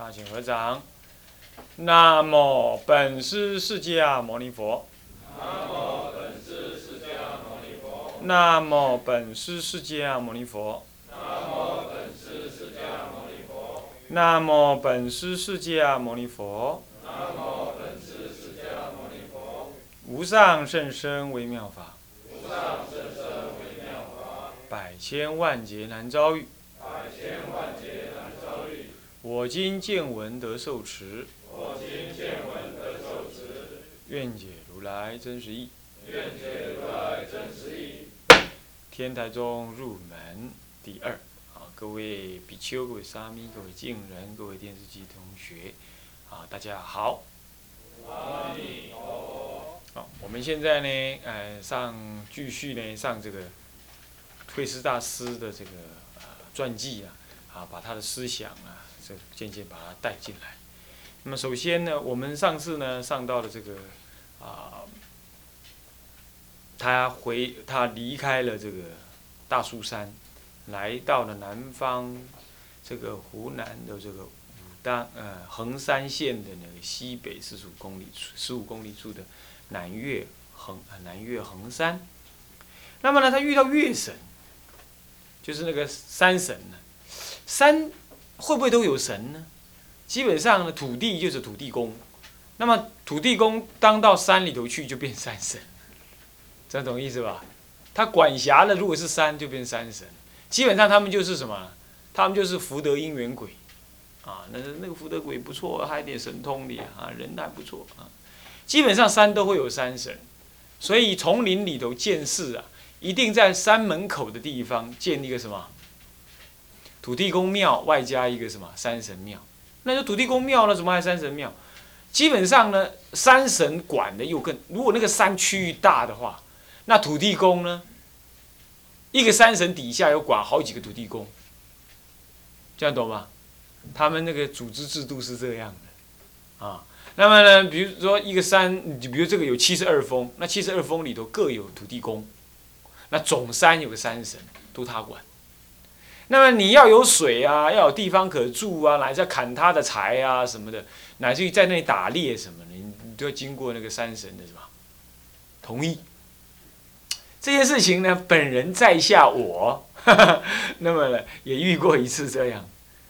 大请合掌。南无本师释迦牟尼佛。南无本师释迦牟尼佛。南无本师释迦牟尼佛。南无本师释迦牟尼佛。南无本师释迦牟尼佛。无本师释迦牟尼佛。无上甚深微妙法，无上甚深微妙法，百千万劫难遭遇。百千万劫。我今见闻得受持，我今见闻得受持，愿解如来真实义。愿解如来真实义。天台宗入门第二，啊，各位比丘、各位沙弥、各位敬人、各位电视机同学，啊，大家好。阿弥陀佛。好，我们现在呢，呃，上继续呢上这个慧师大师的这个呃传记啊，啊，把他的思想啊，渐渐把它带进来。那么首先呢，我们上次呢上到了这个啊，他回他离开了这个大树山，来到了南方这个湖南的这个武当呃衡山县的那个西北四十五公里处十五公里处的南岳衡南岳衡山。那么呢，他遇到月神，就是那个山神呢。山会不会都有神呢？基本上呢，土地就是土地公，那么土地公当到山里头去就变山神，这样懂意思吧？他管辖的如果是山就变山神，基本上他们就是什么？他们就是福德因缘鬼，啊，那那个福德鬼不错，还有点神通的啊，人还不错啊。基本上山都会有山神，所以丛林里头建寺啊，一定在山门口的地方建一个什么土地公庙，外加一个什么山神庙。那就土地公庙呢，怎么还山神庙？基本上呢，山神管的又更，如果那个山区域大的话，那土地公呢，一个山神底下有管好几个土地公，这样懂吗？他们那个组织制度是这样的，啊，那么呢，比如说一个山，你比如这个有七十二峰，那七十二峰里头各有土地公，那总山有个山神，都他管。那么你要有水啊，要有地方可住啊，乃至砍他的柴啊什么的，乃至于在那里打猎什么的，你都要经过那个山神的什么同意。这些事情呢，本人在下我，那么呢也遇过一次这样。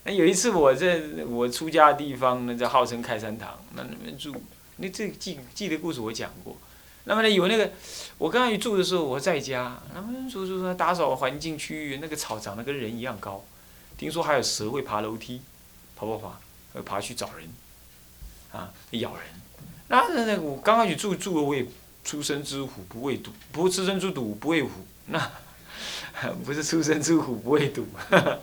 那有一次我在我出家的地方呢，在号称开山堂，那那边住，那这记记得故事我讲过。那么呢，有那个我刚刚一住的时候，我在家，那么住住说打扫环境区域，那个草长得跟人一样高，听说还有蛇会爬楼梯，爬爬爬，会爬去找人，啊，咬人。那那那我刚开始住住的我也出生之虎不畏毒，不出生之犊不畏虎，那 不是出生之虎不畏毒，啊，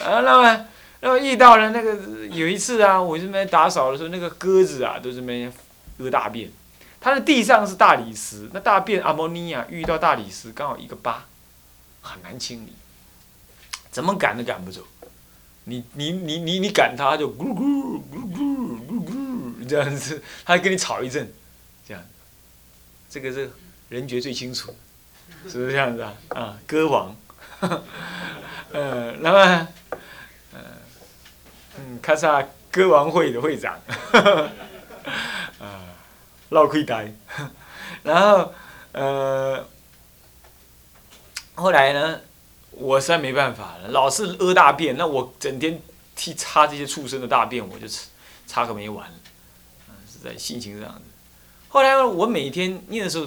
那么那么遇到了那个有一次啊，我这边打扫的时候，那个鸽子啊都是边屙大便。它的地上是大理石，那大便阿莫尼亚遇到大理石刚好一个疤，很难清理，怎么赶都赶不走。你你你你你赶它就咕噜咕噜咕噜咕噜咕噜咕噜这样子，它跟你吵一阵，这样，这个是人觉最清楚，是不是这样子啊？啊，歌王，嗯，那么，嗯嗯，卡萨歌王会的会长，闹亏呆，然后，呃，后来呢，我实在没办法了，老是屙大便，那我整天替擦这些畜生的大便，我就擦擦个没完，实在心情这样子。后来我每天念的时候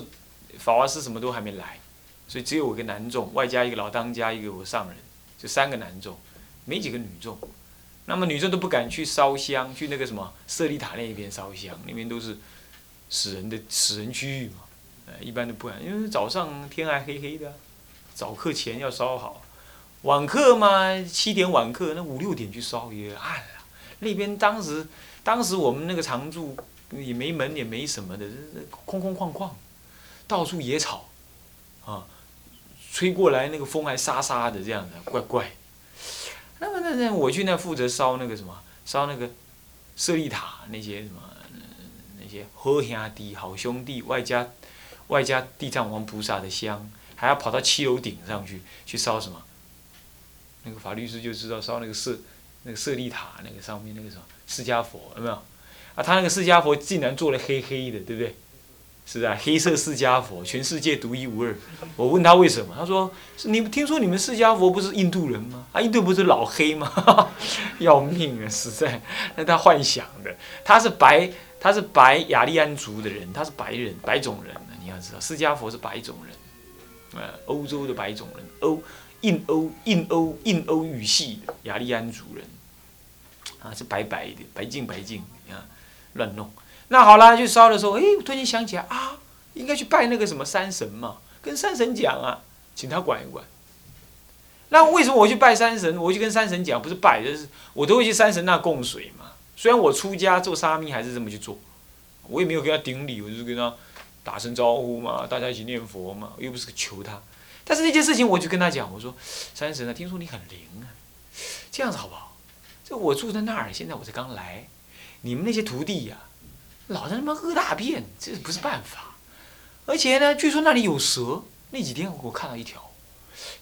法华寺什么都还没来，所以只有我一个男众，外加一个老当家，一个我上人，就三个男众，没几个女众。那么女众都不敢去烧香，去那个什么舍利塔那边烧香，那边都是。死人的死人区域嘛，呃，一般都不敢，因为早上天还黑黑的，早课前要烧好，晚课嘛，七点晚课，那五六点去烧也暗了。那边当时，当时我们那个常住也没门也没什么的，空空旷旷，到处野草，啊，吹过来那个风还沙沙的这样的，怪怪。那么那那我去那负责烧那个什么，烧那个舍利塔那些什么。好兄弟，好兄弟，外加外加地藏王菩萨的香，还要跑到七楼顶上去去烧什么？那个法律师就知道烧那个舍那个舍利塔那个上面那个什么释迦佛有没有？啊，他那个释迦佛竟然做了黑黑的，对不对？是啊，黑色释迦佛，全世界独一无二。我问他为什么，他说：“你们听说你们释迦佛不是印度人吗？啊，印度不是老黑吗？要命啊，实在。那他幻想的，他是白，他是白雅利安族的人，他是白人，白种人。你要知道，释迦佛是白种人，呃，欧洲的白种人，欧印欧印欧印欧语系的雅利安族人，啊，是白白的，白净白净啊，乱弄。”那好了，就烧的时候，哎，我突然间想起来啊，应该去拜那个什么山神嘛，跟山神讲啊，请他管一管。那为什么我去拜山神？我去跟山神讲，不是拜，就是我都会去山神那供水嘛。虽然我出家做沙弥还是这么去做，我也没有跟他顶礼，我就是跟他打声招呼嘛，大家一起念佛嘛，又不是求他。但是那件事情，我就跟他讲，我说山神啊，听说你很灵啊，这样子好不好？这我住在那儿，现在我才刚来，你们那些徒弟呀。老在那么饿大便，这不是办法。而且呢，据说那里有蛇。那几天我看到一条，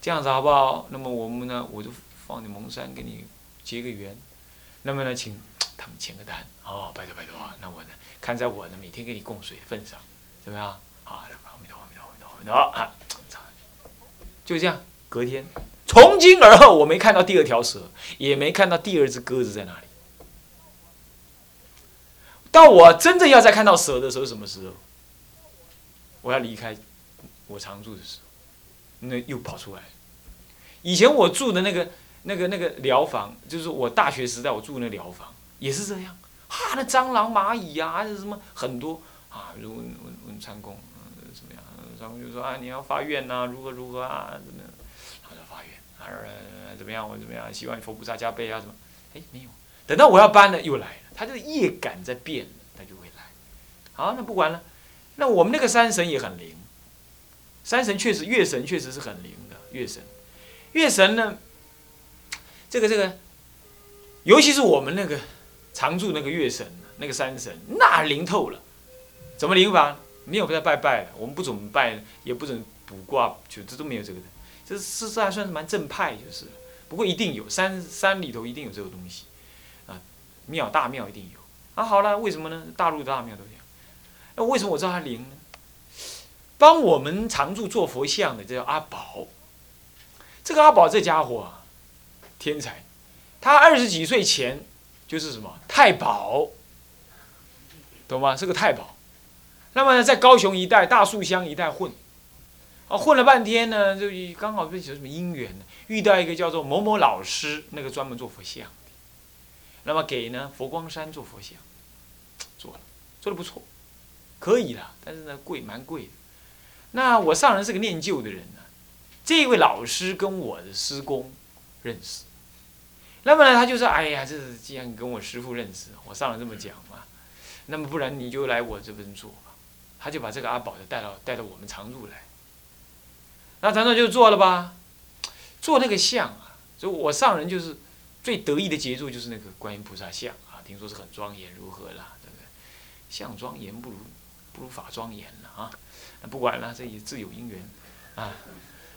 这样子好不好？那么我们呢，我就放你蒙山给你结个缘。那么呢，请他们签个单。哦，拜托拜托啊！那我呢，看在我呢每天给你供水的份上，怎么样？好，阿弥陀佛，阿弥陀佛，阿弥陀佛，啊！就这样，隔天从今而后，我没看到第二条蛇，也没看到第二只鸽子在哪里。到我真正要再看到蛇的时候，什么时候？我要离开我常住的时候，那又跑出来。以前我住的那个、那个、那个疗房，就是我大学时代我住那疗房，也是这样。哈，那蟑螂、蚂蚁呀，还是什么很多啊？问问问参公，怎么样？参公就说啊，你要发愿呐，如何如何啊？怎么样？他说发愿，啊，怎么样？我怎么样？希望佛菩萨加倍啊？什么？哎，没有。等到我要搬了，又来了。他这个业感在变，他就会来。好，那不管了。那我们那个山神也很灵，山神确实，月神确实是很灵的。月神，月神呢，这个这个，尤其是我们那个常住那个月神，那个山神，那灵透了。怎么灵法？没有在拜拜的，我们不准拜，也不准卜卦，就这都没有这个的。这事实还算是蛮正派，就是。不过一定有山山里头一定有这个东西。啊庙大庙一定有啊！好了，为什么呢？大陆的大庙都这样。那为什么我知道他灵呢？帮我们常住做佛像的，这叫阿宝。这个阿宝这家伙啊，天才。他二十几岁前就是什么太保，懂吗？是个太保。那么呢，在高雄一带、大树乡一带混，啊，混了半天呢，就刚好有什么因缘呢？遇到一个叫做某某老师，那个专门做佛像。那么给呢佛光山做佛像，做了，做的不错，可以了，但是呢贵蛮贵的。那我上人是个念旧的人呢，这位老师跟我的师公认识，那么呢他就说：“哎呀，这是既然跟我师傅认识，我上人这么讲嘛，那么不然你就来我这边做吧。”他就把这个阿宝就带到带到我们常住来，那常住就做了吧，做那个像啊，就我上人就是。最得意的杰作就是那个观音菩萨像啊，听说是很庄严，如何啦？这个像庄严不如不如法庄严了啊！那不管了，这也自有因缘啊。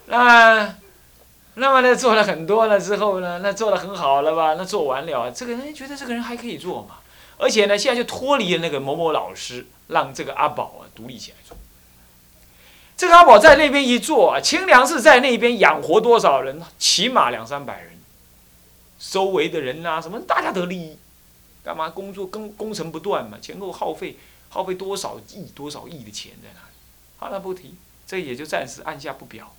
那那么呢，做了很多了之后呢，那做的很好了吧？那做完了，这个人觉得这个人还可以做嘛？而且呢，现在就脱离了那个某某老师，让这个阿宝啊独立起来做。这个阿宝在那边一做啊，清凉寺在那边养活多少人？起码两三百人。周围的人呐，什么大家得利益，干嘛工作工工程不断嘛，前后耗费耗费多少亿多少亿的钱在那里？好了，不提，这也就暂时按下不表。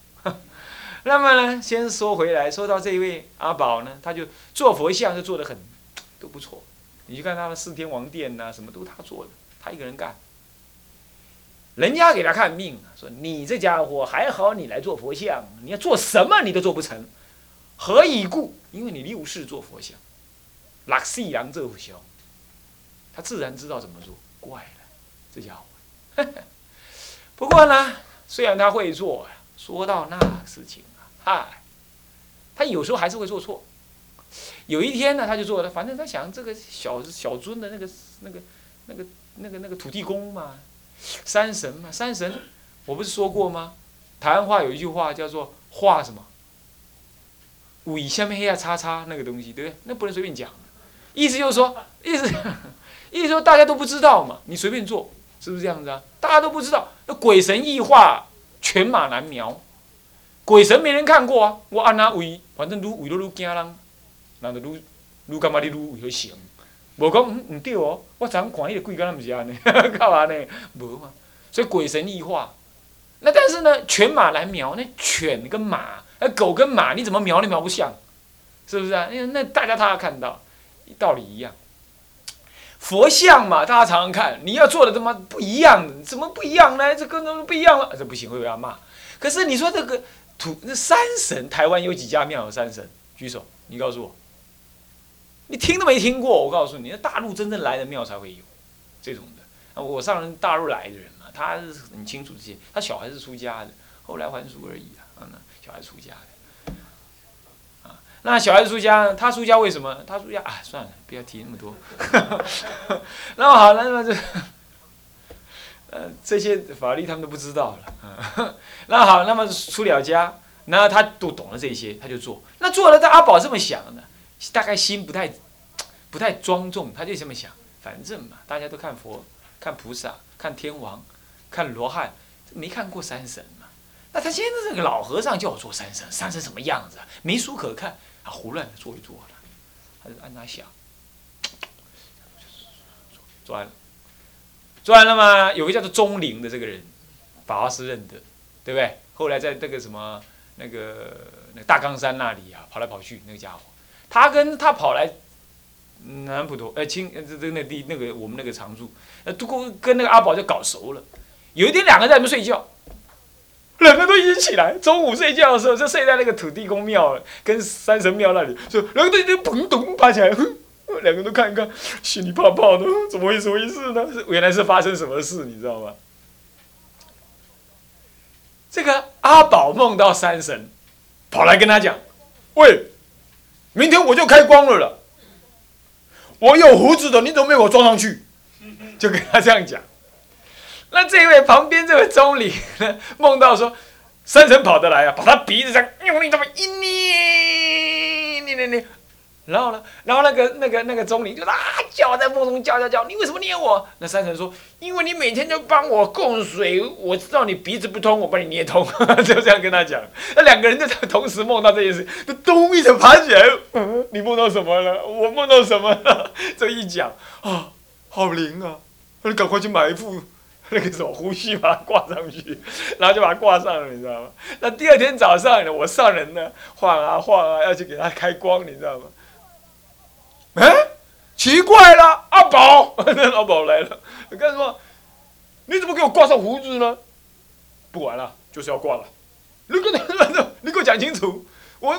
那么呢，先说回来，说到这一位阿宝呢，他就做佛像就做的很都不错。你去看他的四天王殿呐，什么都他做的，他一个人干。人家给他看命，说你这家伙还好，你来做佛像，你要做什么你都做不成。何以故？因为你六世做佛像，六世人做佛像，他自然知道怎么做。怪了，这家伙。不过呢，虽然他会做，说到那事情，嗨，他有时候还是会做错。有一天呢，他就做了，反正他想这个小小尊的那个那个那个那个那个土地公嘛，山神嘛，山神，我不是说过吗？台湾话有一句话叫做“画什么”。尾下面黑下叉叉那个东西，对不对？那不能随便讲。意思就是说，意思 意思说大家都不知道嘛，你随便做，是不是这样子啊？大家都不知道，那鬼神异化，犬马难描。鬼神没人看过啊，我按哪位，反正愈为都愈惊人，人就愈愈感觉你愈为好行。无讲唔对哦，我昨看迄个鬼敢若毋是安尼，干嘛呢？无嘛，所以鬼神异化。那但是呢，犬马难描，那犬跟马，那狗跟马，你怎么描都描不像，是不是啊？那那大家他看到，道理一样。佛像嘛，大家常常看，你要做的他妈不一样，怎么不一样呢？这跟那不一样了，这不行会被他骂。可是你说这个土那山神，台湾有几家庙有山神？举手，你告诉我。你听都没听过，我告诉你，那大陆真正来的庙才会有这种的。我上大陆来的人嘛，他是很清楚这些。他小孩是出家的，后来还俗而已啊。嗯，小孩出家的。啊，那小孩出家，他出家为什么？他出家啊，算了，不要提那么多。那么好，那么这，呃，这些法律他们都不知道了。那好，那么出了家，那他都懂了这些，他就做。那做了，这阿宝这么想的。大概心不太，不太庄重，他就这么想。反正嘛，大家都看佛、看菩萨、看天王、看罗汉，没看过山神嘛。那他现在这个老和尚叫我做山神，山神什么样子啊？没书可看，啊，胡乱的做一做了。他就按他想，做完了，做完了吗。有个叫做钟灵的这个人，法华师认得，对不对？后来在这个什么那个那大冈山那里啊，跑来跑去那个家伙。他跟他跑来南普陀，呃，清这这那地那个我们那个常住，呃，都跟跟那个阿宝就搞熟了。有一天两个在那边睡觉，两个都一起起来。中午睡觉的时候就睡在那个土地公庙跟山神庙那里，就两个都就砰咚爬起来，两个都看一看，心里怕怕的，怎么会什么回事呢？是原来是发生什么事，你知道吗？这个阿宝梦到山神，跑来跟他讲，喂。明天我就开光了了。我有胡子的，你怎么没给我装上去？就跟他这样讲。那这位旁边这位钟离呢，梦到说，山神跑得来啊，把他鼻子上用力这么一捏，捏捏捏。然后呢？然后那个、那个、那个钟灵就啊叫，在梦中叫叫叫，你为什么捏我？那山神说：因为你每天都帮我供水，我知道你鼻子不通，我帮你捏通。就这样跟他讲。那两个人就同时梦到这件事，就咚一声爬起来。嗯，你梦到什么了？我梦到什么了？这一讲啊，好灵啊！那你赶快去买一副那个什么胡须，把它挂上去，然后就把它挂上了，你知道吗？那第二天早上呢，我上人呢晃啊晃啊，要去给他开光，你知道吗？哎，奇怪了，阿宝，阿宝来了，干什么？你怎么给我挂上胡子呢？不管了，就是要挂了。你给我，你给我讲清楚。我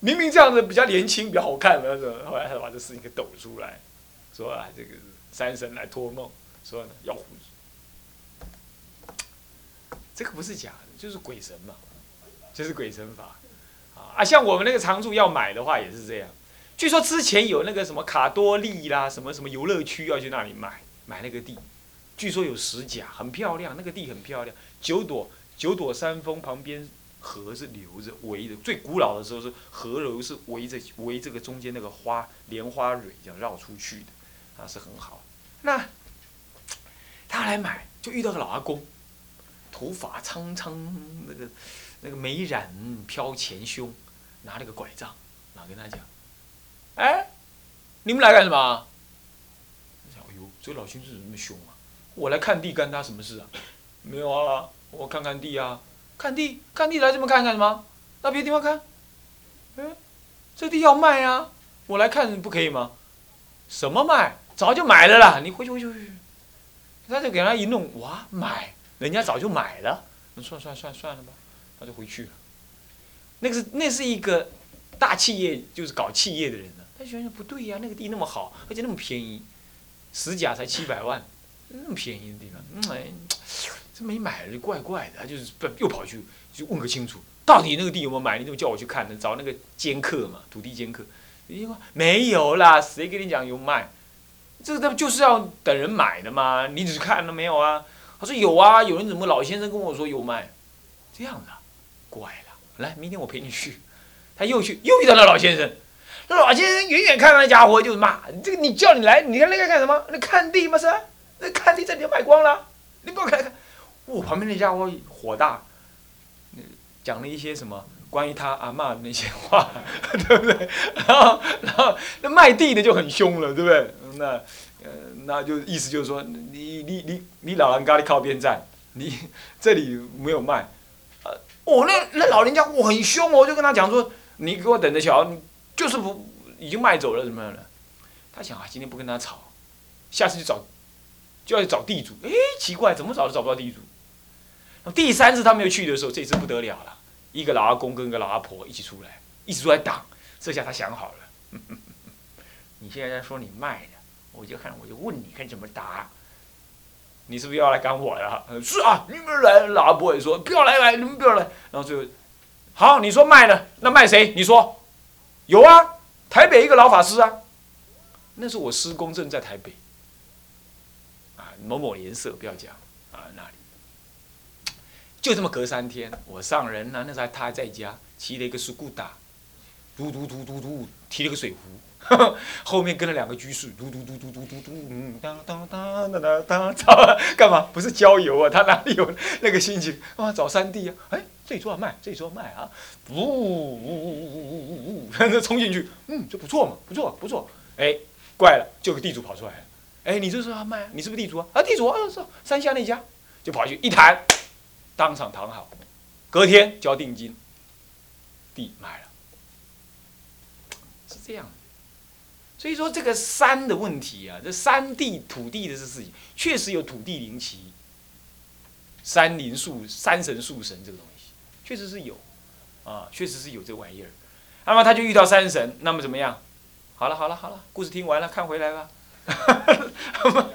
明明这样子比较年轻，比较好看的，后来他把这事情给抖出来，说啊，这个山神来托梦，说要胡子。这个不是假的，就是鬼神嘛，就是鬼神法。啊，像我们那个常住要买的话，也是这样。据说之前有那个什么卡多利啦，什么什么游乐区要去那里买买那个地，据说有十甲，很漂亮，那个地很漂亮。九朵九朵山峰旁边河是流着围着，最古老的时候是河流是围着围这个中间那个花莲花蕊这样绕出去的，啊是很好。那他来买就遇到个老阿公，头发苍苍，那个那个眉染飘前胸，拿了个拐杖，然后跟他讲。哎，你们来干什么？哎呦，这老先生怎么那么凶啊？我来看地，干他什么事啊？没有啊，我看看地啊，看地，看地来这么看干什么？到别的地方看。嗯，这地要卖啊，我来看不可以吗？什么卖？早就买了啦，你回去回去回去。他就给他一弄，哇，买，人家早就买了。那算算算算了吧，他就回去了。那个是那是一个大企业，就是搞企业的人呢。他想想不对呀，那个地那么好，而且那么便宜，十甲才七百万，那么便宜的地方，嗯哎，这没买就怪怪的。他就是不又跑去就问个清楚，到底那个地有没有买？你怎么叫我去看呢？找那个监客嘛，土地监客。你说没有啦，谁跟你讲有卖？这个他不就是要等人买的嘛，你只是看了没有啊？他说有啊，有人怎么老先生跟我说有卖，这样的，怪了。来，明天我陪你去。他又去又遇到那老先生，那老先生远远看那家伙就骂：“这个你叫你来，你看那个干什么？那看地吗？是？那看地这里卖光了，你不要看看。”我旁边那家伙火大，讲了一些什么关于他阿妈的那些话，对不对？然后然后那卖地的就很凶了，对不对？那呃那就意思就是说，你你你你老人家你靠边站，你这里没有卖。呃，哦，那那老人家我很凶哦，我就跟他讲说，你给我等着瞧，就是不已经卖走了怎么样了？他想啊，今天不跟他吵，下次就找就要去找地主。哎，奇怪，怎么找都找不到地主。第三次他没有去的时候，这次不得了了，一个老阿公跟一个老阿婆一起出来，一直出来挡。这下他想好了，你现在在说你卖的，我就看我就问你看怎么答。你是不是要来赶我呀？是啊，你们来，老阿婆也说不要来来，你们不要来。然后最后，好，你说卖呢？那卖谁？你说，有啊，台北一个老法师啊，那是我师公正在台北，啊，某某颜色不要讲啊，那里。就这么隔三天，我上人呢，那时候他还在家，骑了一个苏古达，嘟嘟嘟嘟嘟，提了个水壶，后面跟了两个居士，嘟嘟嘟嘟嘟嘟嘟，嗯，当当当当当当，操，干嘛？不是郊游啊，他哪里有那个心情啊？找三弟啊，哎，这里做卖，这里做卖啊，呜呜呜呜呜呜呜呜，然后 冲进去，嗯，这不错嘛，不错不错，哎，怪了，就个地主跑出来了，哎，你这是要卖？你是不是地主啊？啊，地主啊，是山下那家，就跑去一谈。当场谈好，隔天交定金，地买了，这样的。所以说这个山的问题啊，这山地土地的这事情，确实有土地灵奇、山灵树、山神树神这个东西，确实是有，啊，确实是有这玩意儿。那么他就遇到山神，那么怎么样？好了好了好了，故事听完了，看回来吧。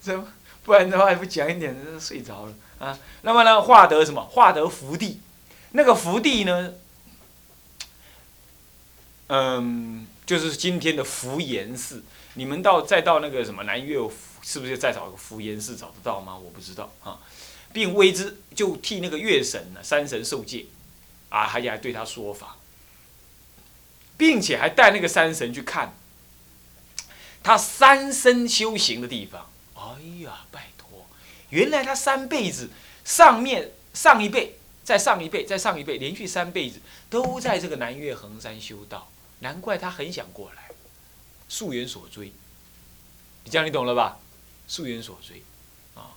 怎么？不然的话，不讲一点，睡着了。啊，那么呢，化得什么？化得福地，那个福地呢？嗯，就是今天的福岩寺。你们到再到那个什么南岳，是不是再找一个福岩寺找得到吗？我不知道啊，并为之就替那个月神呢，山神受戒，啊，还还对他说法，并且还带那个山神去看他三生修行的地方。哎呀，拜托。原来他三辈子，上面上一辈，再上一辈，再上一辈，连续三辈子都在这个南岳衡山修道，难怪他很想过来，溯源所追。你这样你懂了吧？溯源所追，啊，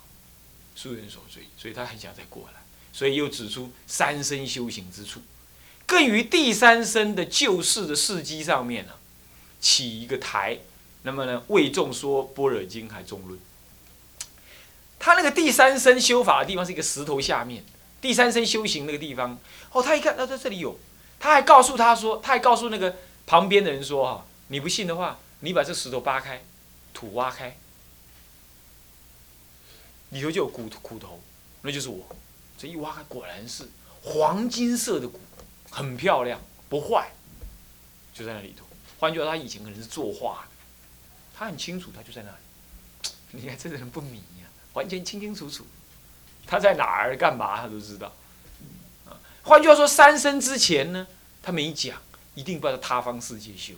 溯源所追，所以他很想再过来，所以又指出三生修行之处，更于第三生的救世的事迹上面呢，起一个台，那么呢，为众说般若经还中论。他那个第三生修法的地方是一个石头下面，第三生修行那个地方，哦，他一看，他在这里有，他还告诉他说，他还告诉那个旁边的人说，哈，你不信的话，你把这石头扒开，土挖开，里头就有骨骨头，那就是我，这一挖开，果然是黄金色的骨，很漂亮，不坏，就在那里头。换句话说，他以前可能是作画的，他很清楚，他就在那里。你看这个人不迷呀。完全清清楚楚，他在哪儿干嘛，他都知道。啊，换句话说，三生之前呢，他没讲，一定不要到他方世界修。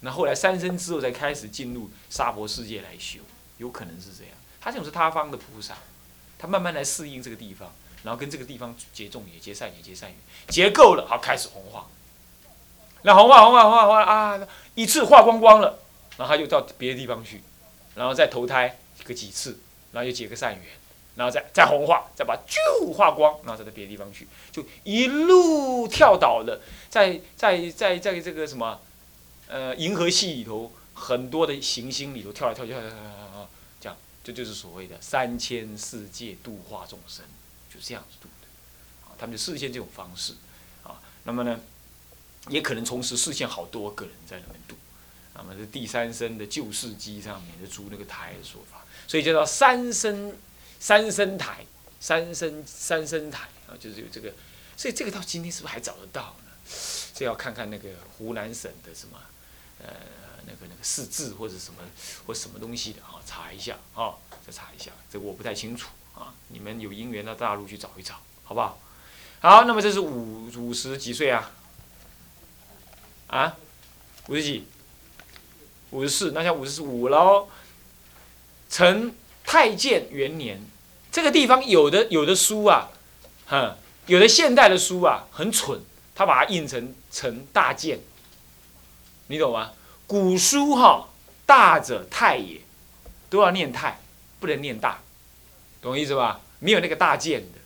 那后来三生之后才开始进入娑婆世界来修，有可能是这样。他这种是他方的菩萨，他慢慢来适应这个地方，然后跟这个地方结众也结善也结善缘，结够了，好开始红化。那红化红化红化红化啊，一次化光光了，然后他就到别的地方去，然后再投胎个几次。然后又结个善缘，然后再再红化，再把就化光，然后再到别的地方去，就一路跳倒的，在在在在这个什么，呃，银河系里头很多的行星里头跳来跳去，跳跳跳跳，这样，这就是所谓的三千世界度化众生，就是这样子度的，啊，他们就视现这种方式，啊，那么呢，也可能同时视现好多个人在那边度，那么这第三生的救世机上面的租那个台的说法。所以叫做三生三生台，三生三生台啊，就是有这个，所以这个到今天是不是还找得到呢？这要看看那个湖南省的什么，呃，那个那个四字或者什么或什么东西的啊，查一下啊，再查一下，这个我不太清楚啊，你们有因缘到大陆去找一找，好不好？好，那么这是五五十几岁啊？啊，五十几？五十四，那像五十五喽。成太建元年，这个地方有的有的书啊，哈，有的现代的书啊很蠢，他把它印成成大建，你懂吗？古书哈，大者太也，都要念太，不能念大，懂我意思吧？没有那个大建的。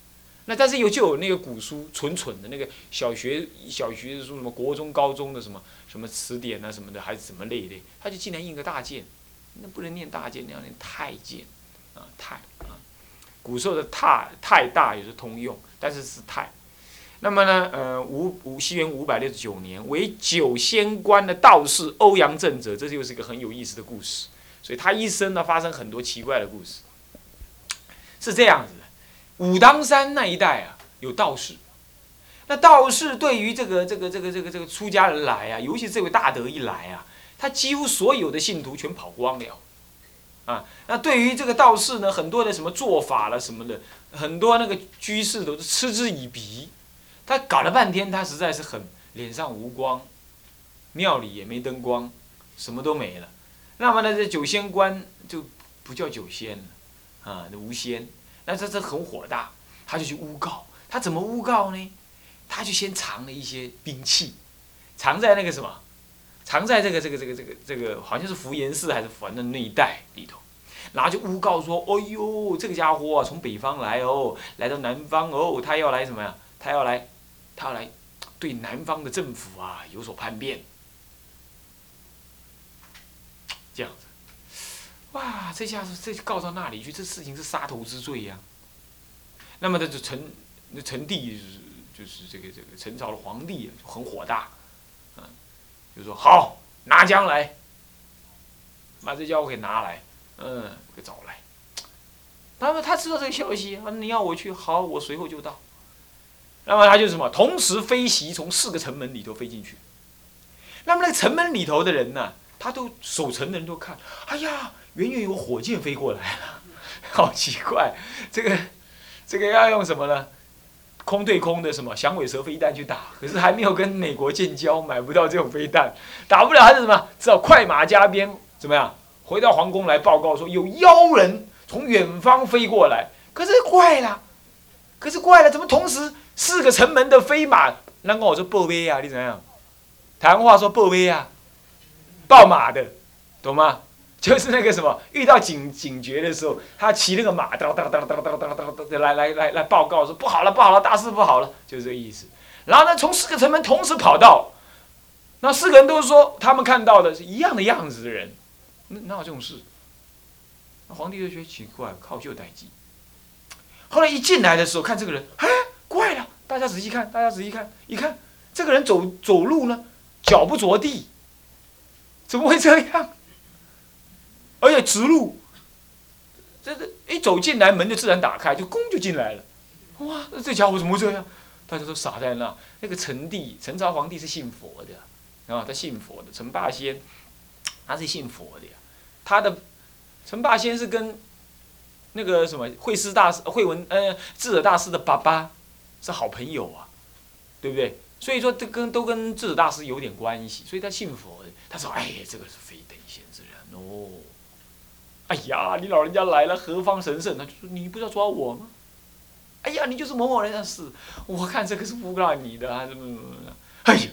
那但是有就有那个古书蠢蠢的那个小学小学的书，什么国中高中的什么什么词典啊什么的，还是什么类的，他就竟然印个大建。那不能念大剑，那要念太监，啊太啊，古时候的太太大也是通用，但是是太。那么呢，呃，五五西元五百六十九年，为九仙观的道士欧阳震者，这就是一个很有意思的故事。所以他一生呢发生很多奇怪的故事，是这样子的。武当山那一带啊，有道士，那道士对于这个这个这个这个这个出家人来啊，尤其这位大德一来啊。他几乎所有的信徒全跑光了，啊，那对于这个道士呢，很多的什么做法了什么的，很多那个居士都是嗤之以鼻。他搞了半天，他实在是很脸上无光，庙里也没灯光，什么都没了。那么呢，这九仙观就不叫九仙了，啊，无仙。那这这很火大，他就去诬告。他怎么诬告呢？他就先藏了一些兵器，藏在那个什么。藏在这个这个这个这个这个好像是福严寺还是反正那一带里头，然后就诬告说：“哦呦，这个家伙啊，从北方来哦，来到南方哦，他要来什么呀？他要来，他要来对南方的政府啊有所叛变。”这样子，哇，这下子这告到那里去，这事情是杀头之罪呀。那么，这就陈那陈帝就是这个这个陈朝的皇帝就很火大。就说好拿将来，把这家伙给拿来，嗯，给找来。那么他知道这个消息，啊，你要我去，好，我随后就到。那么他就什么，同时飞袭，从四个城门里头飞进去。那么那个城门里头的人呢，他都守城的人都看，哎呀，远远有火箭飞过来了，好奇怪，这个这个要用什么呢？空对空的什么响尾蛇飞弹去打，可是还没有跟美国建交，买不到这种飞弹，打不了还是什么？只好快马加鞭，怎么样？回到皇宫来报告说有妖人从远方飞过来。可是怪了，可是怪了，怎么同时四个城门的飞马？那跟我说报威啊，你怎样？台湾话说报威啊，报马的，懂吗？就是那个什么，遇到警警觉的时候，他骑那个马，哒哒哒哒哒哒哒哒来来来来报告说不好了，不好了，大事不好了，就是这个意思。然后呢，从四个城门同时跑到，那四个人都是说他们看到的是一样的样子的人，那哪有这种事？皇帝就觉得奇怪，靠就待机。后来一进来的时候，看这个人，哎，怪了！大家仔细看，大家仔细看，一看这个人走走路呢，脚不着地，怎么会这样？而且直路，这这一走进来，门就自然打开，就咣就进来了。哇，这家伙怎么会这样？大家都傻在那。那个陈帝，陈朝皇帝是信佛的，啊，他信佛的。陈霸先，他是信佛的呀。他的陈霸先是跟那个什么慧师大师、慧文呃智者大师的爸爸是好朋友啊，对不对？所以说这跟都跟智者大师有点关系，所以他信佛的。他说：“哎，这个是非等闲之人哦。”哎呀，你老人家来了，何方神圣？他就说：“你不是要抓我吗？”哎呀，你就是某某人，是，我看这个是诬告你的，还是怎么怎么的？哎呀，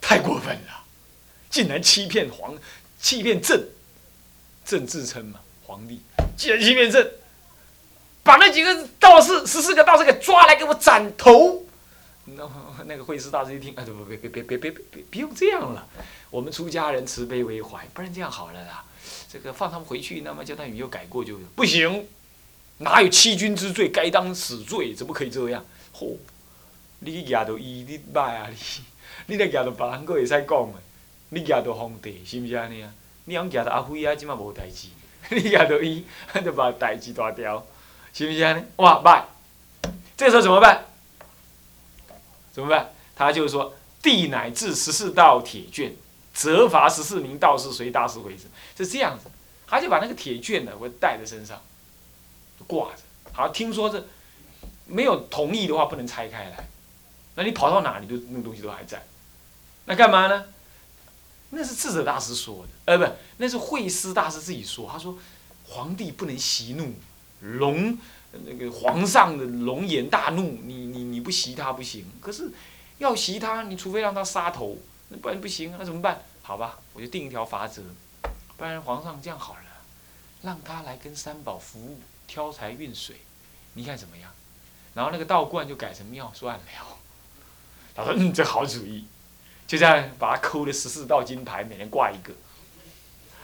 太过分了，竟然欺骗皇，欺骗朕，朕自称嘛，皇帝，竟然欺骗朕，把那几个道士，十四个道士给抓来，给我斩头。那那个会师大师一听，哎，不，别别别别别别，不用这样了，我们出家人慈悲为怀，不然这样好了啦。这个放他们回去，那么叫他以后改过就不行，哪有欺君之罪，该当死罪，怎么可以这样？嚯！你压到伊，你歹啊你！你来压到别人，佫会使讲的。你压到皇帝，是毋是安尼啊？你讲压到阿飞啊，即马无代志。你压到伊，就把代志大条，是毋是安尼？哇，歹！这时候怎么办？怎么办？他就说：“帝乃至十四道铁卷。”责罚十四名道士随大师回城，是这样子，他就把那个铁券呢，我带在身上，挂着。好，听说这没有同意的话，不能拆开来。那你跑到哪里都那个东西都还在。那干嘛呢？那是智者大师说的，呃，不，那是慧思大师自己说。他说，皇帝不能息怒，龙那个皇上的龙颜大怒，你你你不袭他不行。可是要袭他，你除非让他杀头，那不然不行，那怎么办？好吧，我就定一条法则，不然皇上这样好了，让他来跟三宝服务，挑柴运水，你看怎么样？然后那个道观就改成庙算了。他说：“嗯，这好主意。”就这样把他抠了十四道金牌，每人挂一个。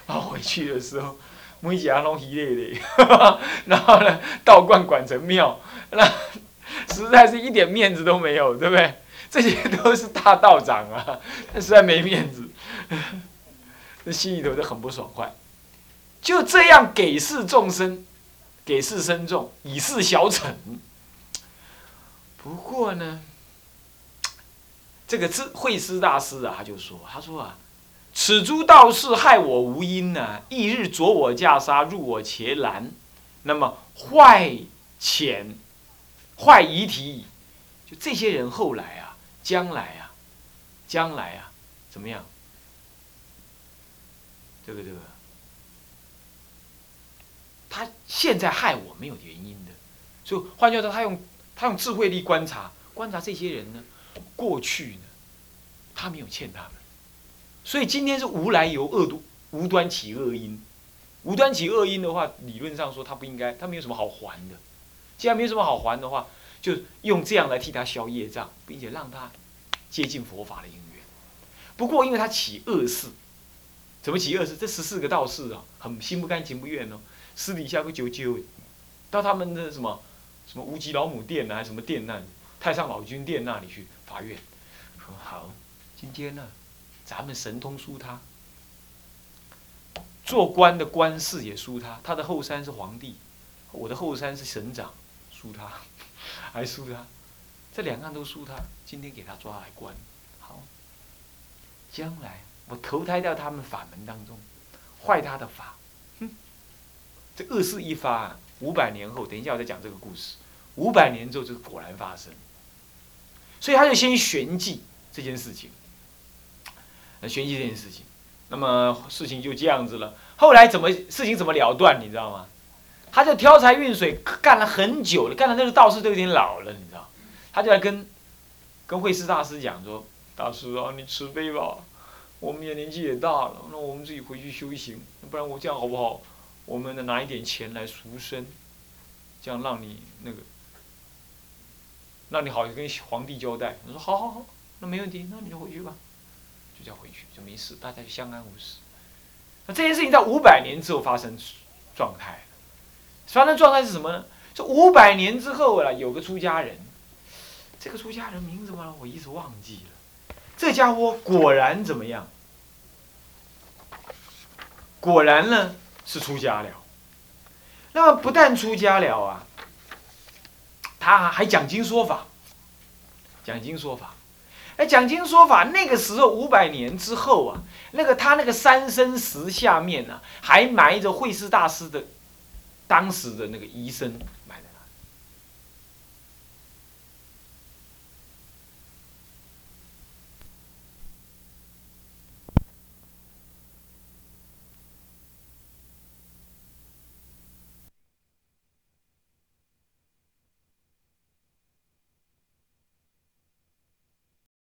然后回去的时候，每家拢稀累累。然后呢，道观管成庙，那实在是一点面子都没有，对不对？这些都是大道长啊，他实在没面子，那心里头就很不爽快。就这样给示众生，给示深众，以示小惩。不过呢。这个智慧师大师啊，他就说：“他说啊，此诸道士害我无因呢，一日着我袈裟，入我伽蓝，那么坏浅，坏遗体，就这些人后来啊，将来啊，将来啊，怎么样？这个这个，他现在害我没有原因的，所以换句话说，他用他用智慧力观察，观察这些人呢。”过去呢，他没有欠他们，所以今天是无来由恶毒无端起恶因，无端起恶因的话，理论上说他不应该，他没有什么好还的。既然没有什么好还的话，就用这样来替他消业障，并且让他接近佛法的因缘。不过因为他起恶事，怎么起恶事？这十四个道士啊，很心不甘情不愿哦，私底下会揪揪，到他们的什么什么无极老母殿啊，还是什么殿那里，太上老君殿那里去。法院说好，今天呢，咱们神通输他，做官的官事也输他，他的后山是皇帝，我的后山是省长，输他，还输他，这两样都输他。今天给他抓来关，好，将来我投胎到他们法门当中，坏他的法，哼，这恶事一发，五百年后，等一下我再讲这个故事，五百年之后就果然发生。所以他就先旋记这件事情，那，旋记这件事情，那么事情就这样子了。后来怎么事情怎么了断，你知道吗？他就挑柴运水干了很久了，干了那个道士都有点老了，你知道？他就来跟跟慧师大师讲说：“大师啊，你慈悲吧，我们也年纪也大了，那我们自己回去修行，不然我这样好不好？我们拿一点钱来赎身，这样让你那个。”那你好，跟皇帝交代。我说好好好，那没问题，那你就回去吧，就叫回去，就没事，大家就相安无事。那这件事情在五百年之后发生状态，发生状态是什么呢？这五百年之后啊，有个出家人，这个出家人名字嘛，我一直忘记了。这家伙果然怎么样？果然呢是出家了。那么不但出家了啊。他还讲经说法，讲经说法，哎，讲经说法。那个时候五百年之后啊，那个他那个三生石下面呢，还埋着慧师大师的当时的那个医生，